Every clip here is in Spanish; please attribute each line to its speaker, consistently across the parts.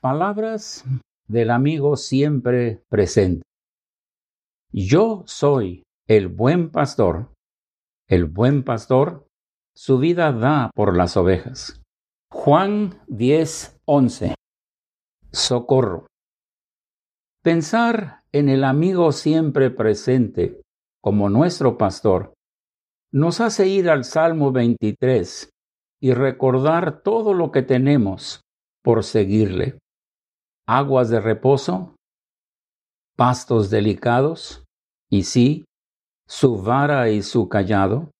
Speaker 1: Palabras del amigo siempre presente. Yo soy el buen pastor. El buen pastor su vida da por las ovejas. Juan 10, 11. Socorro. Pensar en el amigo siempre presente como nuestro pastor nos hace ir al Salmo 23 y recordar todo lo que tenemos por seguirle aguas de reposo, pastos delicados, y sí, su vara y su callado,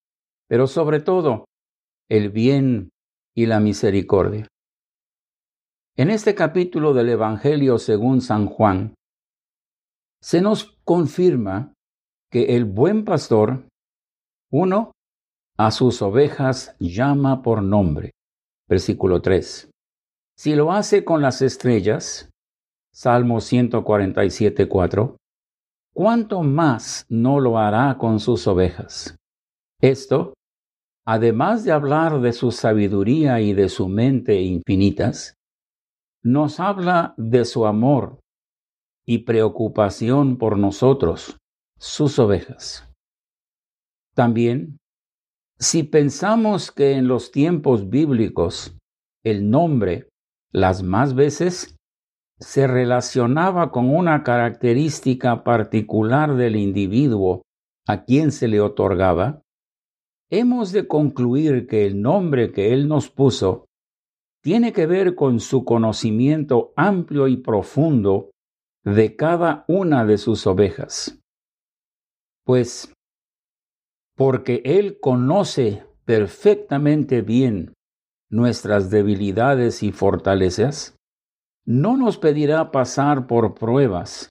Speaker 1: pero sobre todo el bien y la misericordia. En este capítulo del Evangelio según San Juan, se nos confirma que el buen pastor, uno, a sus ovejas llama por nombre. Versículo 3. Si lo hace con las estrellas, Salmo 147, 4. ¿Cuánto más no lo hará con sus ovejas? Esto, además de hablar de su sabiduría y de su mente infinitas, nos habla de su amor y preocupación por nosotros, sus ovejas. También, si pensamos que en los tiempos bíblicos el nombre las más veces se relacionaba con una característica particular del individuo a quien se le otorgaba, hemos de concluir que el nombre que Él nos puso tiene que ver con su conocimiento amplio y profundo de cada una de sus ovejas. Pues, porque Él conoce perfectamente bien nuestras debilidades y fortalezas, no nos pedirá pasar por pruebas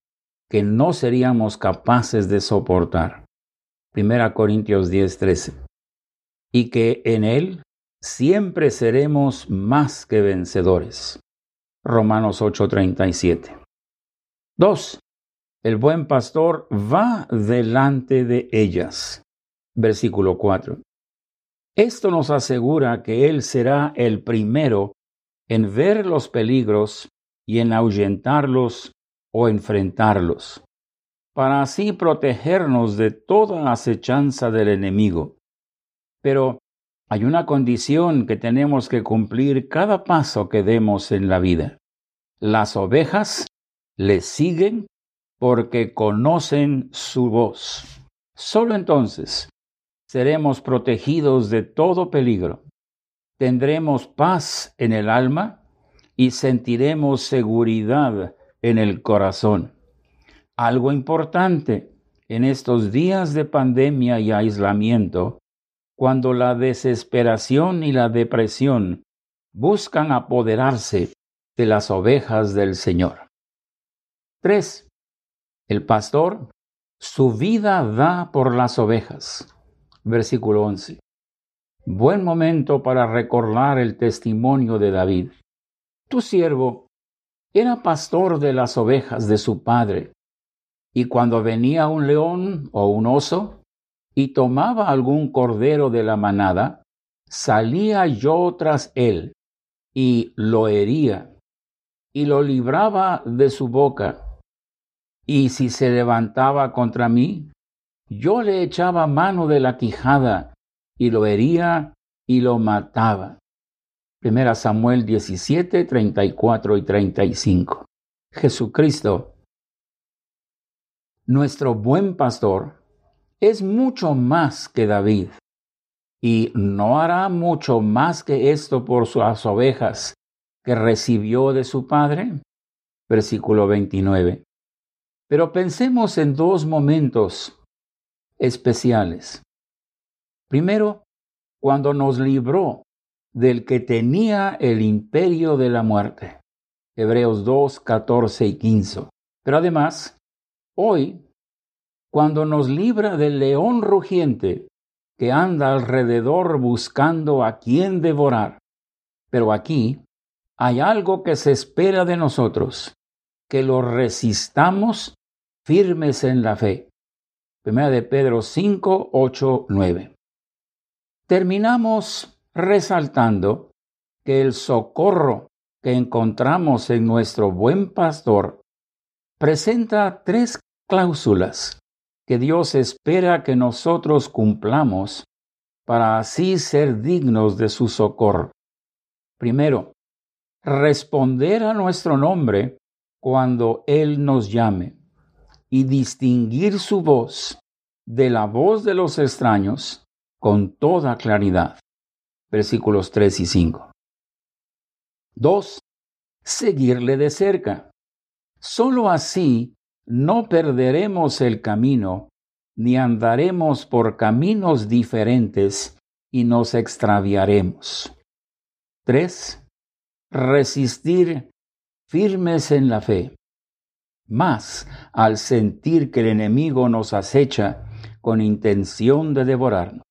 Speaker 1: que no seríamos capaces de soportar. Primera Corintios 10:13. Y que en Él siempre seremos más que vencedores. Romanos 8:37. 2. El buen pastor va delante de ellas. Versículo 4. Esto nos asegura que Él será el primero en ver los peligros y en ahuyentarlos o enfrentarlos, para así protegernos de toda acechanza del enemigo. Pero hay una condición que tenemos que cumplir cada paso que demos en la vida. Las ovejas le siguen porque conocen su voz. Solo entonces seremos protegidos de todo peligro. Tendremos paz en el alma y sentiremos seguridad en el corazón. Algo importante en estos días de pandemia y aislamiento, cuando la desesperación y la depresión buscan apoderarse de las ovejas del Señor. 3. El pastor su vida da por las ovejas. Versículo 11. Buen momento para recordar el testimonio de David. Tu siervo era pastor de las ovejas de su padre, y cuando venía un león o un oso y tomaba algún cordero de la manada, salía yo tras él y lo hería y lo libraba de su boca. Y si se levantaba contra mí, yo le echaba mano de la quijada y lo hería y lo mataba. Primera Samuel 17, 34 y 35. Jesucristo, nuestro buen pastor, es mucho más que David y no hará mucho más que esto por sus ovejas que recibió de su padre. Versículo 29. Pero pensemos en dos momentos especiales. Primero, cuando nos libró del que tenía el imperio de la muerte. Hebreos 2, 14 y 15. Pero además, hoy, cuando nos libra del león rugiente que anda alrededor buscando a quien devorar, pero aquí hay algo que se espera de nosotros, que lo resistamos firmes en la fe. Primera de Pedro 5, 8, 9. Terminamos resaltando que el socorro que encontramos en nuestro buen pastor presenta tres cláusulas que Dios espera que nosotros cumplamos para así ser dignos de su socorro. Primero, responder a nuestro nombre cuando Él nos llame y distinguir su voz de la voz de los extraños con toda claridad. Versículos 3 y 5. 2. Seguirle de cerca. Solo así no perderemos el camino, ni andaremos por caminos diferentes y nos extraviaremos. 3. Resistir firmes en la fe. Más al sentir que el enemigo nos acecha con intención de devorarnos.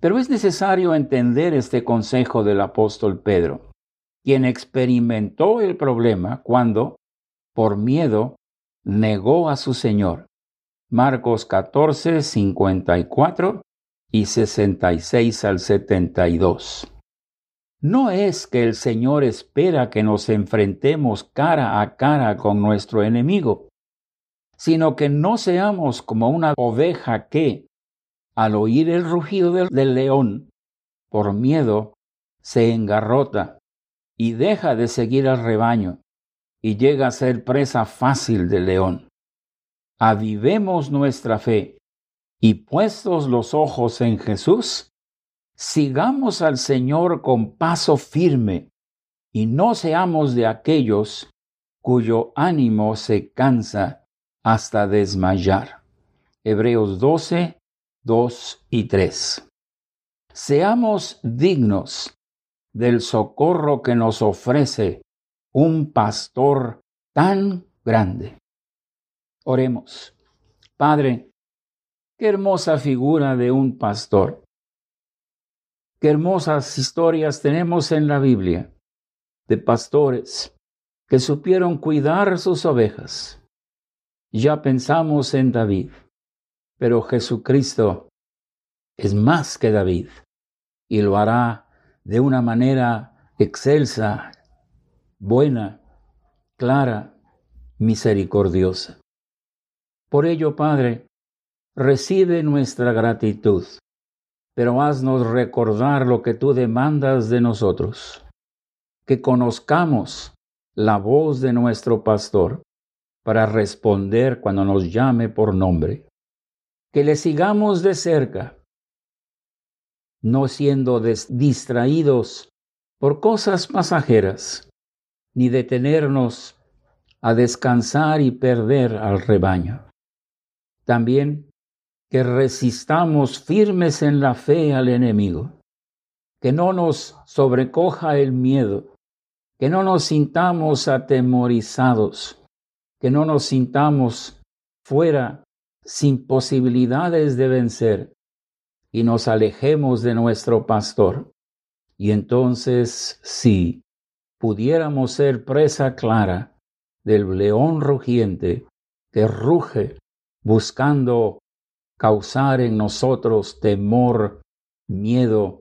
Speaker 1: Pero es necesario entender este consejo del apóstol Pedro, quien experimentó el problema cuando, por miedo, negó a su Señor. Marcos 14, 54 y 66 al 72. No es que el Señor espera que nos enfrentemos cara a cara con nuestro enemigo, sino que no seamos como una oveja que, al oír el rugido del, león, por miedo, se engarrota y deja de seguir al rebaño y llega a ser presa fácil del león. Avivemos nuestra fe y puestos los ojos en Jesús, sigamos al Señor con paso firme y no seamos de aquellos cuyo ánimo se cansa hasta desmayar. Hebreos 12, 2 y 3. Seamos dignos del socorro que nos ofrece un pastor tan grande. Oremos. Padre, qué hermosa figura de un pastor. Qué hermosas historias tenemos en la Biblia de pastores que supieron cuidar sus ovejas. Ya pensamos en David, pero Jesucristo es más que David y lo hará de una manera excelsa buena, clara, misericordiosa. Por ello, Padre, recibe nuestra gratitud, pero haznos recordar lo que tú demandas de nosotros, que conozcamos la voz de nuestro pastor para responder cuando nos llame por nombre, que le sigamos de cerca, no siendo distraídos por cosas pasajeras, ni detenernos a descansar y perder al rebaño. También que resistamos firmes en la fe al enemigo, que no nos sobrecoja el miedo, que no nos sintamos atemorizados, que no nos sintamos fuera sin posibilidades de vencer y nos alejemos de nuestro pastor. Y entonces sí, pudiéramos ser presa clara del león rugiente que ruge buscando causar en nosotros temor, miedo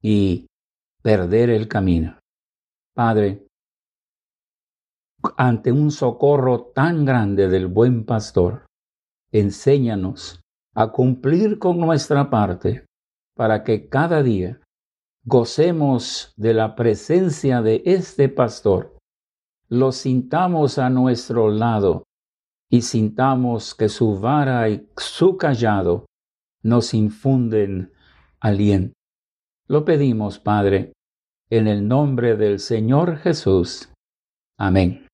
Speaker 1: y perder el camino. Padre, ante un socorro tan grande del buen pastor, enséñanos a cumplir con nuestra parte para que cada día gocemos de la presencia de este pastor, lo sintamos a nuestro lado y sintamos que su vara y su callado nos infunden aliento. Lo pedimos, Padre, en el nombre del Señor Jesús. Amén.